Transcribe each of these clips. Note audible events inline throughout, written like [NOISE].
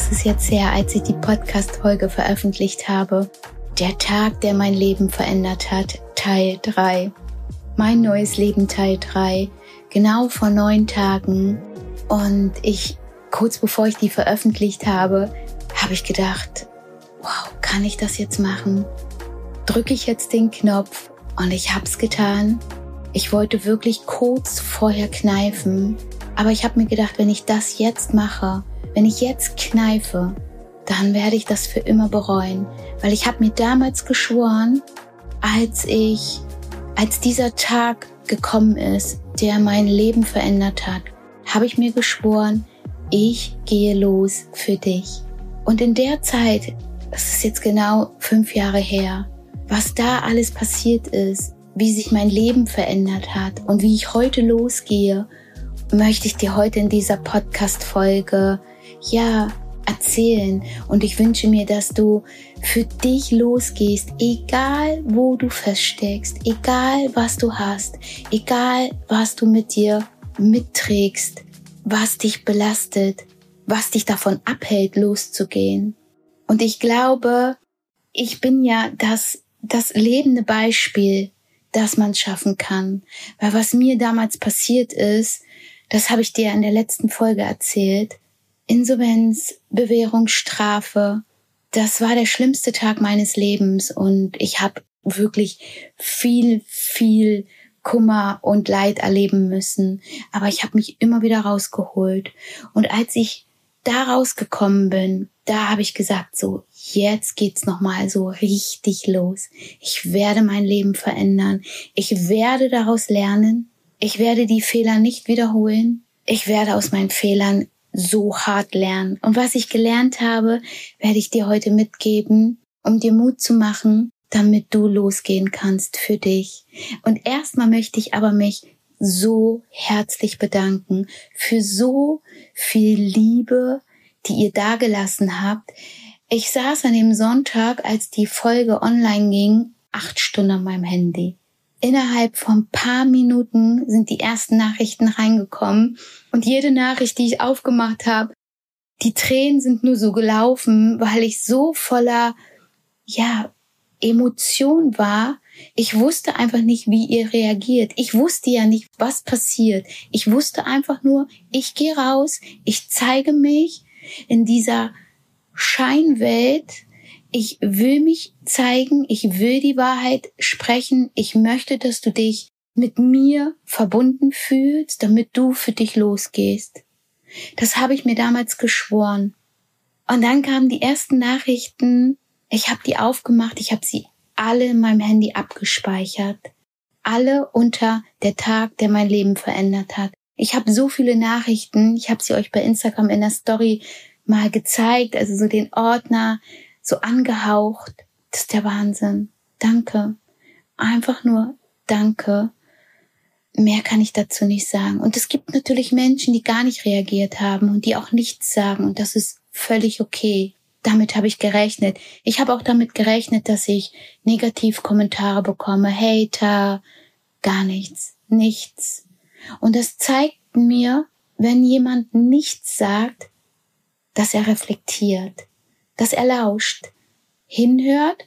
ist es jetzt her, als ich die Podcast-Folge veröffentlicht habe. Der Tag, der mein Leben verändert hat, Teil 3. Mein neues Leben Teil 3. Genau vor neun Tagen. Und ich, kurz bevor ich die veröffentlicht habe, habe ich gedacht, wow, kann ich das jetzt machen? Drücke ich jetzt den Knopf? Und ich hab's getan. Ich wollte wirklich kurz vorher kneifen. Aber ich habe mir gedacht, wenn ich das jetzt mache, wenn ich jetzt kneife, dann werde ich das für immer bereuen, weil ich habe mir damals geschworen, als ich, als dieser Tag gekommen ist, der mein Leben verändert hat, habe ich mir geschworen, ich gehe los für dich. Und in der Zeit, das ist jetzt genau fünf Jahre her, was da alles passiert ist, wie sich mein Leben verändert hat und wie ich heute losgehe, möchte ich dir heute in dieser Podcast-Folge ja, erzählen. Und ich wünsche mir, dass du für dich losgehst, egal wo du feststeckst, egal was du hast, egal was du mit dir mitträgst, was dich belastet, was dich davon abhält, loszugehen. Und ich glaube, ich bin ja das, das lebende Beispiel, dass man schaffen kann. Weil was mir damals passiert ist, das habe ich dir in der letzten Folge erzählt, Insolvenz, Bewährung, Strafe. Das war der schlimmste Tag meines Lebens und ich habe wirklich viel, viel Kummer und Leid erleben müssen. Aber ich habe mich immer wieder rausgeholt. Und als ich da rausgekommen bin, da habe ich gesagt, so, jetzt geht's nochmal so richtig los. Ich werde mein Leben verändern. Ich werde daraus lernen. Ich werde die Fehler nicht wiederholen. Ich werde aus meinen Fehlern so hart lernen. Und was ich gelernt habe, werde ich dir heute mitgeben, um dir Mut zu machen, damit du losgehen kannst für dich. Und erstmal möchte ich aber mich so herzlich bedanken für so viel Liebe, die ihr dagelassen habt. Ich saß an dem Sonntag, als die Folge online ging, acht Stunden an meinem Handy. Innerhalb von paar Minuten sind die ersten Nachrichten reingekommen und jede Nachricht, die ich aufgemacht habe, die Tränen sind nur so gelaufen, weil ich so voller, ja, Emotion war. Ich wusste einfach nicht, wie ihr reagiert. Ich wusste ja nicht, was passiert. Ich wusste einfach nur, ich gehe raus, ich zeige mich in dieser Scheinwelt ich will mich zeigen, ich will die Wahrheit sprechen, ich möchte, dass du dich mit mir verbunden fühlst, damit du für dich losgehst. Das habe ich mir damals geschworen. Und dann kamen die ersten Nachrichten, ich habe die aufgemacht, ich habe sie alle in meinem Handy abgespeichert. Alle unter der Tag, der mein Leben verändert hat. Ich habe so viele Nachrichten, ich habe sie euch bei Instagram in der Story mal gezeigt, also so den Ordner, so angehaucht. Das ist der Wahnsinn. Danke. Einfach nur danke. Mehr kann ich dazu nicht sagen. Und es gibt natürlich Menschen, die gar nicht reagiert haben und die auch nichts sagen. Und das ist völlig okay. Damit habe ich gerechnet. Ich habe auch damit gerechnet, dass ich Negativkommentare bekomme. Hater, gar nichts, nichts. Und das zeigt mir, wenn jemand nichts sagt, dass er reflektiert dass er lauscht, hinhört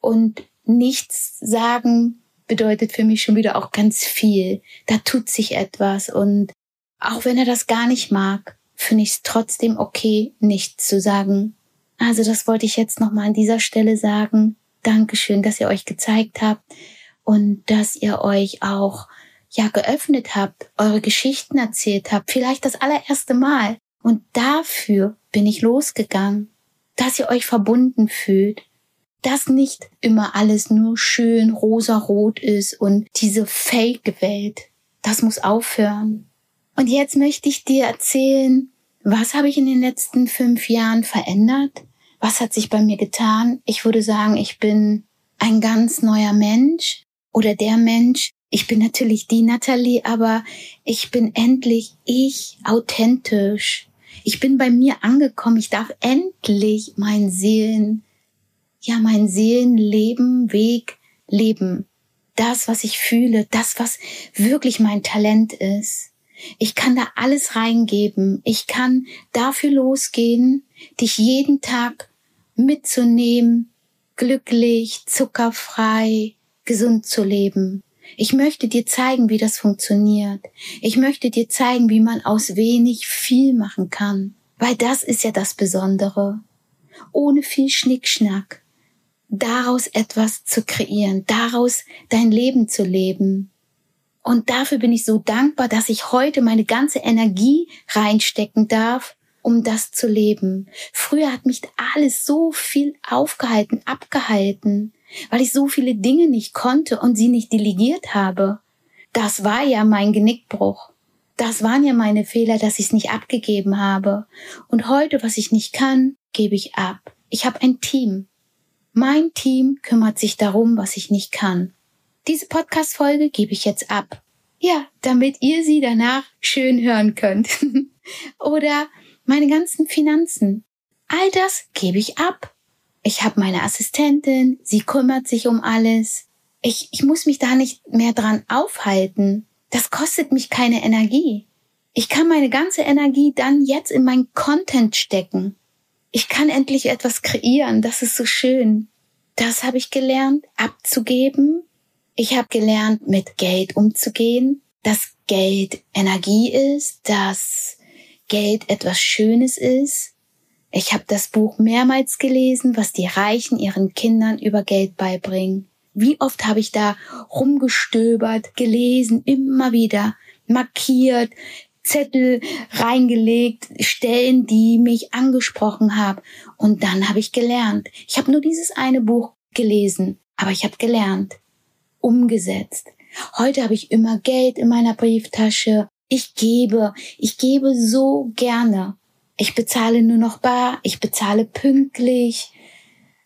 und nichts sagen bedeutet für mich schon wieder auch ganz viel. Da tut sich etwas und auch wenn er das gar nicht mag, finde ich es trotzdem okay, nichts zu sagen. Also das wollte ich jetzt nochmal an dieser Stelle sagen. Dankeschön, dass ihr euch gezeigt habt und dass ihr euch auch ja geöffnet habt, eure Geschichten erzählt habt, vielleicht das allererste Mal. Und dafür bin ich losgegangen dass ihr euch verbunden fühlt, dass nicht immer alles nur schön rosarot ist und diese Fake-Welt. Das muss aufhören. Und jetzt möchte ich dir erzählen, was habe ich in den letzten fünf Jahren verändert? Was hat sich bei mir getan? Ich würde sagen, ich bin ein ganz neuer Mensch oder der Mensch. Ich bin natürlich die Natalie, aber ich bin endlich ich authentisch ich bin bei mir angekommen. Ich darf endlich mein Seelen, ja, mein Seelenleben, Weg leben. Das, was ich fühle, das, was wirklich mein Talent ist. Ich kann da alles reingeben. Ich kann dafür losgehen, dich jeden Tag mitzunehmen, glücklich, zuckerfrei, gesund zu leben. Ich möchte dir zeigen, wie das funktioniert. Ich möchte dir zeigen, wie man aus wenig viel machen kann. Weil das ist ja das Besondere. Ohne viel Schnickschnack. Daraus etwas zu kreieren, daraus dein Leben zu leben. Und dafür bin ich so dankbar, dass ich heute meine ganze Energie reinstecken darf, um das zu leben. Früher hat mich alles so viel aufgehalten, abgehalten, weil ich so viele Dinge nicht konnte und sie nicht delegiert habe. Das war ja mein Genickbruch. Das waren ja meine Fehler, dass ich es nicht abgegeben habe. Und heute, was ich nicht kann, gebe ich ab. Ich habe ein Team. Mein Team kümmert sich darum, was ich nicht kann. Diese Podcast-Folge gebe ich jetzt ab. Ja, damit ihr sie danach schön hören könnt. [LAUGHS] Oder meine ganzen Finanzen. All das gebe ich ab. Ich habe meine Assistentin, sie kümmert sich um alles. Ich, ich muss mich da nicht mehr dran aufhalten. Das kostet mich keine Energie. Ich kann meine ganze Energie dann jetzt in mein Content stecken. Ich kann endlich etwas kreieren, das ist so schön. Das habe ich gelernt, abzugeben. Ich habe gelernt, mit Geld umzugehen, dass Geld Energie ist, dass Geld etwas Schönes ist. Ich habe das Buch mehrmals gelesen, was die Reichen ihren Kindern über Geld beibringen. Wie oft habe ich da rumgestöbert, gelesen, immer wieder, markiert, Zettel reingelegt, Stellen, die mich angesprochen haben. Und dann habe ich gelernt. Ich habe nur dieses eine Buch gelesen, aber ich habe gelernt, umgesetzt. Heute habe ich immer Geld in meiner Brieftasche. Ich gebe, ich gebe so gerne. Ich bezahle nur noch bar, ich bezahle pünktlich.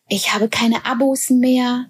Ich habe keine Abos mehr.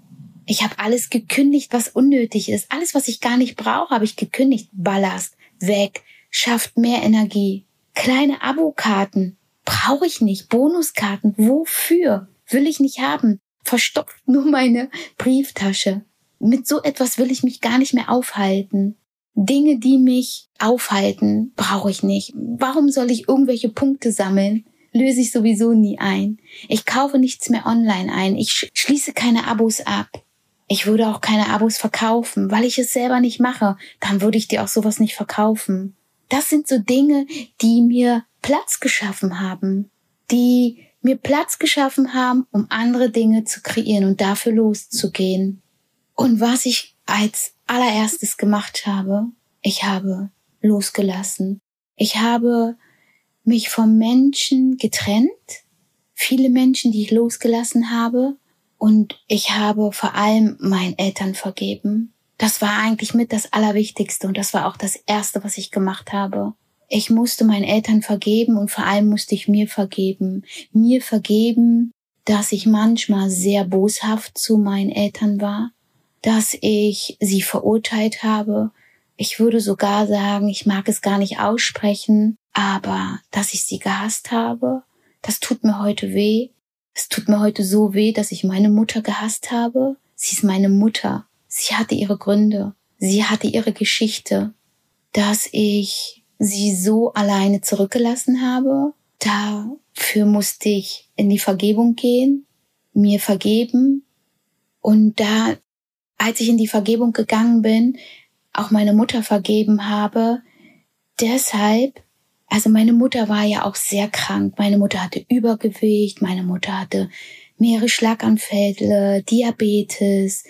Ich habe alles gekündigt, was unnötig ist. Alles, was ich gar nicht brauche, habe ich gekündigt. Ballast, weg, schafft mehr Energie. Kleine Abokarten brauche ich nicht. Bonuskarten, wofür? Will ich nicht haben. Verstopft nur meine Brieftasche. Mit so etwas will ich mich gar nicht mehr aufhalten. Dinge, die mich aufhalten, brauche ich nicht. Warum soll ich irgendwelche Punkte sammeln? Löse ich sowieso nie ein. Ich kaufe nichts mehr online ein. Ich schließe keine Abos ab. Ich würde auch keine Abos verkaufen, weil ich es selber nicht mache. Dann würde ich dir auch sowas nicht verkaufen. Das sind so Dinge, die mir Platz geschaffen haben, die mir Platz geschaffen haben, um andere Dinge zu kreieren und dafür loszugehen. Und was ich als allererstes gemacht habe, ich habe losgelassen. Ich habe mich vom Menschen getrennt, viele Menschen, die ich losgelassen habe, und ich habe vor allem meinen Eltern vergeben. Das war eigentlich mit das Allerwichtigste und das war auch das Erste, was ich gemacht habe. Ich musste meinen Eltern vergeben und vor allem musste ich mir vergeben. Mir vergeben, dass ich manchmal sehr boshaft zu meinen Eltern war, dass ich sie verurteilt habe. Ich würde sogar sagen, ich mag es gar nicht aussprechen, aber dass ich sie gehasst habe, das tut mir heute weh. Es tut mir heute so weh, dass ich meine Mutter gehasst habe. Sie ist meine Mutter. Sie hatte ihre Gründe. Sie hatte ihre Geschichte, dass ich sie so alleine zurückgelassen habe. Dafür musste ich in die Vergebung gehen, mir vergeben. Und da, als ich in die Vergebung gegangen bin, auch meine Mutter vergeben habe, deshalb also meine Mutter war ja auch sehr krank. Meine Mutter hatte Übergewicht, meine Mutter hatte mehrere Schlaganfälle, Diabetes.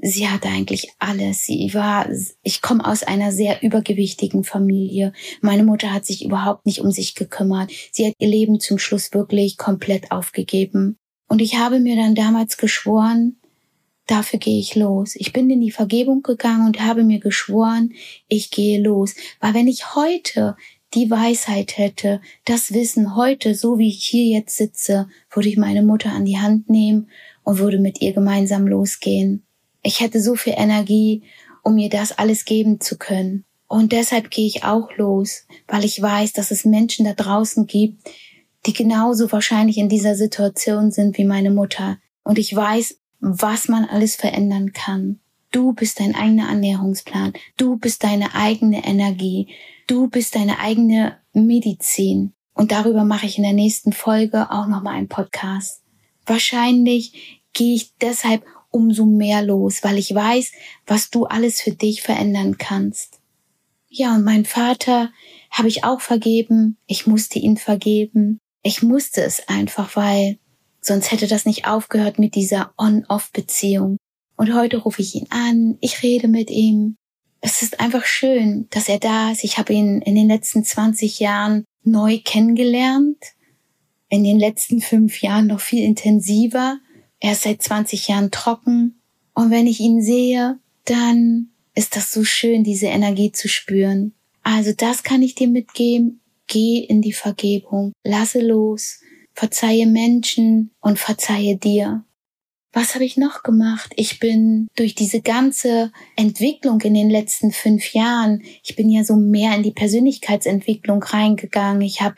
Sie hatte eigentlich alles. Sie war, ich komme aus einer sehr übergewichtigen Familie. Meine Mutter hat sich überhaupt nicht um sich gekümmert. Sie hat ihr Leben zum Schluss wirklich komplett aufgegeben. Und ich habe mir dann damals geschworen, dafür gehe ich los. Ich bin in die Vergebung gegangen und habe mir geschworen, ich gehe los. Weil wenn ich heute die Weisheit hätte, das Wissen heute, so wie ich hier jetzt sitze, würde ich meine Mutter an die Hand nehmen und würde mit ihr gemeinsam losgehen. Ich hätte so viel Energie, um ihr das alles geben zu können. Und deshalb gehe ich auch los, weil ich weiß, dass es Menschen da draußen gibt, die genauso wahrscheinlich in dieser Situation sind wie meine Mutter. Und ich weiß, was man alles verändern kann. Du bist dein eigener Ernährungsplan. Du bist deine eigene Energie. Du bist deine eigene Medizin. Und darüber mache ich in der nächsten Folge auch nochmal einen Podcast. Wahrscheinlich gehe ich deshalb umso mehr los, weil ich weiß, was du alles für dich verändern kannst. Ja, und mein Vater habe ich auch vergeben. Ich musste ihn vergeben. Ich musste es einfach, weil sonst hätte das nicht aufgehört mit dieser On-Off-Beziehung. Und heute rufe ich ihn an, ich rede mit ihm. Es ist einfach schön, dass er da ist. Ich habe ihn in den letzten 20 Jahren neu kennengelernt. In den letzten fünf Jahren noch viel intensiver. Er ist seit 20 Jahren trocken. Und wenn ich ihn sehe, dann ist das so schön, diese Energie zu spüren. Also das kann ich dir mitgeben. Geh in die Vergebung. Lasse los. Verzeihe Menschen und verzeihe dir. Was habe ich noch gemacht? Ich bin durch diese ganze Entwicklung in den letzten fünf Jahren, ich bin ja so mehr in die Persönlichkeitsentwicklung reingegangen. Ich habe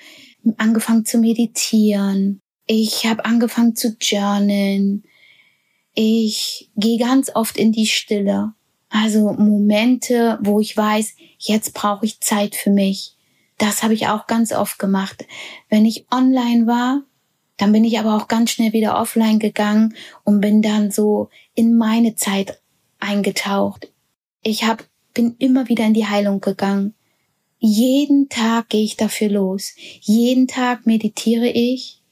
angefangen zu meditieren. Ich habe angefangen zu journalen. Ich gehe ganz oft in die Stille. Also Momente, wo ich weiß, jetzt brauche ich Zeit für mich. Das habe ich auch ganz oft gemacht. Wenn ich online war, dann bin ich aber auch ganz schnell wieder offline gegangen und bin dann so in meine Zeit eingetaucht. Ich hab, bin immer wieder in die Heilung gegangen. Jeden Tag gehe ich dafür los. Jeden Tag meditiere ich.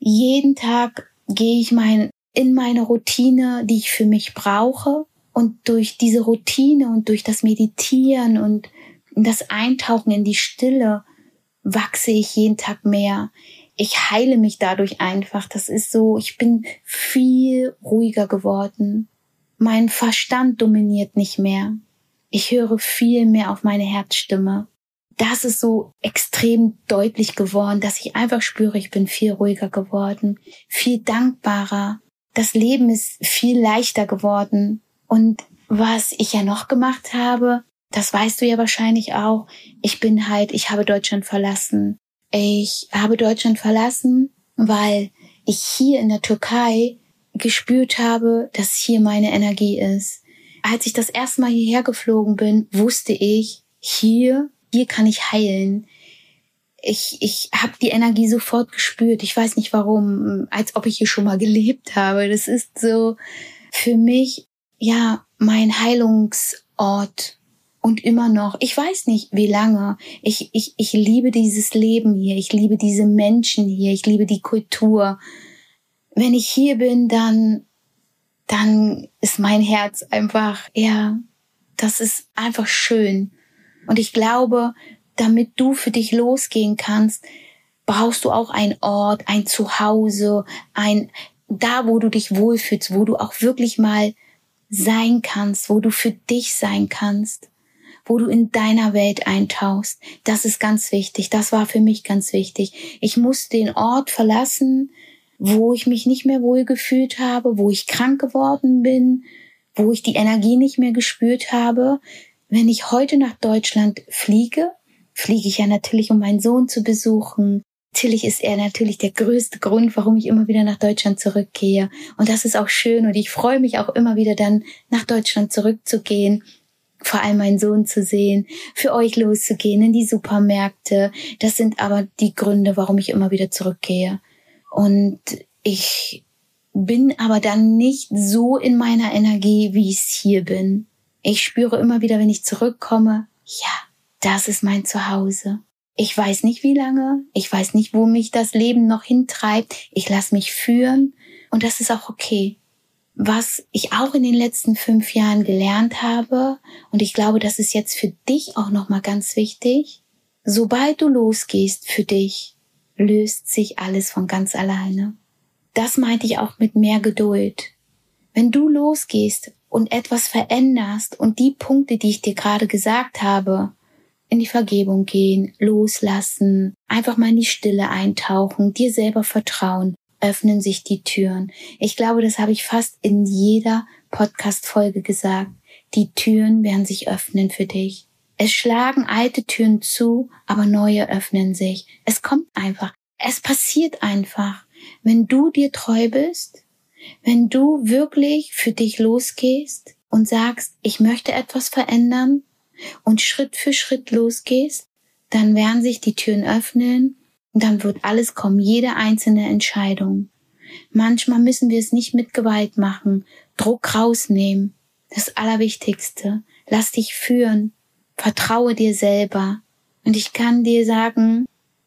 Jeden Tag gehe ich mein, in meine Routine, die ich für mich brauche. Und durch diese Routine und durch das Meditieren und das Eintauchen in die Stille wachse ich jeden Tag mehr. Ich heile mich dadurch einfach. Das ist so, ich bin viel ruhiger geworden. Mein Verstand dominiert nicht mehr. Ich höre viel mehr auf meine Herzstimme das ist so extrem deutlich geworden, dass ich einfach spüre, ich bin viel ruhiger geworden, viel dankbarer. Das Leben ist viel leichter geworden. Und was ich ja noch gemacht habe, das weißt du ja wahrscheinlich auch, ich bin halt, ich habe Deutschland verlassen. Ich habe Deutschland verlassen, weil ich hier in der Türkei gespürt habe, dass hier meine Energie ist. Als ich das erste Mal hierher geflogen bin, wusste ich, hier hier kann ich heilen. Ich, ich habe die Energie sofort gespürt. Ich weiß nicht warum, als ob ich hier schon mal [LAUGHS] gelebt habe. Das ist so für mich, ja, mein Heilungsort. Und immer noch, ich weiß nicht wie lange, ich, ich, ich liebe dieses Leben hier, ich liebe diese Menschen hier, ich liebe die Kultur. Wenn ich hier bin, dann, dann ist mein Herz einfach, ja, das ist einfach schön. Und ich glaube, damit du für dich losgehen kannst, brauchst du auch ein Ort, ein Zuhause, ein, da wo du dich wohlfühlst, wo du auch wirklich mal sein kannst, wo du für dich sein kannst, wo du in deiner Welt eintauchst. Das ist ganz wichtig. Das war für mich ganz wichtig. Ich musste den Ort verlassen, wo ich mich nicht mehr wohl gefühlt habe, wo ich krank geworden bin, wo ich die Energie nicht mehr gespürt habe, wenn ich heute nach Deutschland fliege, fliege ich ja natürlich, um meinen Sohn zu besuchen. Natürlich ist er natürlich der größte Grund, warum ich immer wieder nach Deutschland zurückgehe. Und das ist auch schön und ich freue mich auch immer wieder dann nach Deutschland zurückzugehen vor allem meinen Sohn zu sehen, für euch loszugehen in die Supermärkte. Das sind aber die Gründe, warum ich immer wieder zurückgehe. Und ich bin aber dann nicht so in meiner Energie, wie ich es hier bin. Ich spüre immer wieder, wenn ich zurückkomme, ja, das ist mein Zuhause. Ich weiß nicht wie lange, ich weiß nicht, wo mich das Leben noch hintreibt. Ich lasse mich führen und das ist auch okay. Was ich auch in den letzten fünf Jahren gelernt habe, und ich glaube, das ist jetzt für dich auch nochmal ganz wichtig, sobald du losgehst für dich, löst sich alles von ganz alleine. Das meinte ich auch mit mehr Geduld. Wenn du losgehst und etwas veränderst und die Punkte, die ich dir gerade gesagt habe, in die Vergebung gehen, loslassen, einfach mal in die Stille eintauchen, dir selber vertrauen, öffnen sich die Türen. Ich glaube, das habe ich fast in jeder Podcast-Folge gesagt. Die Türen werden sich öffnen für dich. Es schlagen alte Türen zu, aber neue öffnen sich. Es kommt einfach. Es passiert einfach. Wenn du dir treu bist, wenn du wirklich für dich losgehst und sagst, ich möchte etwas verändern und Schritt für Schritt losgehst, dann werden sich die Türen öffnen und dann wird alles kommen, jede einzelne Entscheidung. Manchmal müssen wir es nicht mit Gewalt machen, Druck rausnehmen. Das Allerwichtigste. Lass dich führen. Vertraue dir selber. Und ich kann dir sagen,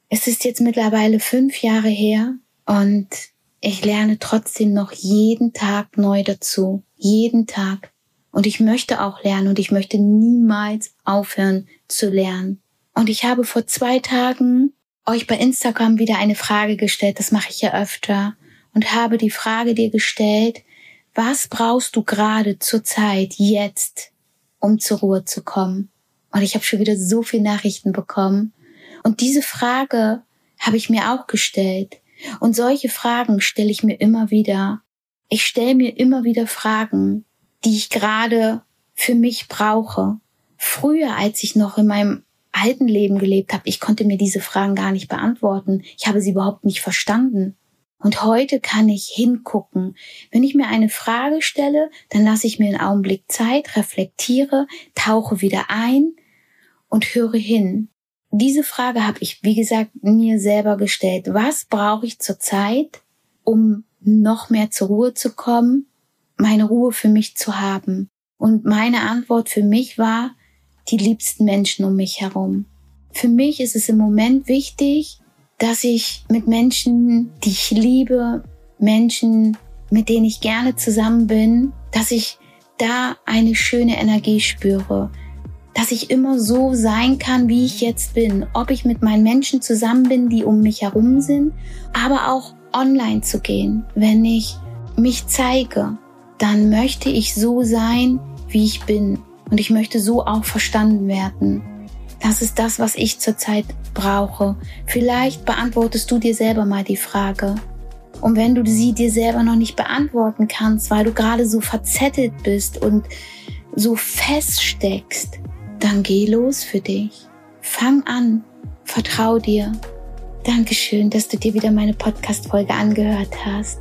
es ist jetzt mittlerweile fünf Jahre her und ich lerne trotzdem noch jeden Tag neu dazu. Jeden Tag. Und ich möchte auch lernen und ich möchte niemals aufhören zu lernen. Und ich habe vor zwei Tagen euch bei Instagram wieder eine Frage gestellt, das mache ich ja öfter, und habe die Frage dir gestellt, was brauchst du gerade zur Zeit, jetzt, um zur Ruhe zu kommen? Und ich habe schon wieder so viele Nachrichten bekommen. Und diese Frage habe ich mir auch gestellt. Und solche Fragen stelle ich mir immer wieder. Ich stelle mir immer wieder Fragen, die ich gerade für mich brauche. Früher, als ich noch in meinem alten Leben gelebt habe, ich konnte mir diese Fragen gar nicht beantworten. Ich habe sie überhaupt nicht verstanden. Und heute kann ich hingucken. Wenn ich mir eine Frage stelle, dann lasse ich mir einen Augenblick Zeit, reflektiere, tauche wieder ein und höre hin. Diese Frage habe ich, wie gesagt, mir selber gestellt. Was brauche ich zurzeit, um noch mehr zur Ruhe zu kommen, meine Ruhe für mich zu haben? Und meine Antwort für mich war, die liebsten Menschen um mich herum. Für mich ist es im Moment wichtig, dass ich mit Menschen, die ich liebe, Menschen, mit denen ich gerne zusammen bin, dass ich da eine schöne Energie spüre, dass ich immer so sein kann, wie ich jetzt bin. Ob ich mit meinen Menschen zusammen bin, die um mich herum sind, aber auch online zu gehen. Wenn ich mich zeige, dann möchte ich so sein, wie ich bin. Und ich möchte so auch verstanden werden. Das ist das, was ich zurzeit brauche. Vielleicht beantwortest du dir selber mal die Frage. Und wenn du sie dir selber noch nicht beantworten kannst, weil du gerade so verzettelt bist und so feststeckst, dann geh los für dich. Fang an. Vertrau dir. Dankeschön, dass du dir wieder meine Podcast-Folge angehört hast.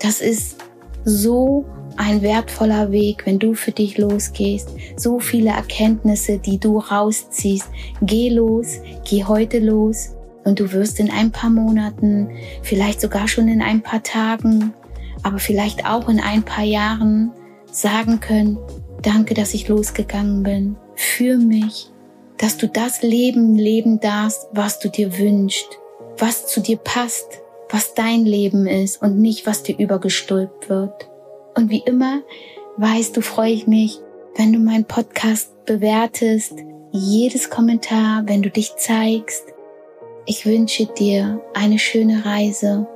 Das ist so ein wertvoller Weg, wenn du für dich losgehst. So viele Erkenntnisse, die du rausziehst. Geh los, geh heute los und du wirst in ein paar Monaten, vielleicht sogar schon in ein paar Tagen, aber vielleicht auch in ein paar Jahren sagen können, danke, dass ich losgegangen bin für mich, dass du das Leben leben darfst, was du dir wünschst, was zu dir passt, was dein Leben ist und nicht, was dir übergestülpt wird. Und wie immer, weißt du, freue ich mich, wenn du meinen Podcast bewertest, jedes Kommentar, wenn du dich zeigst. Ich wünsche dir eine schöne Reise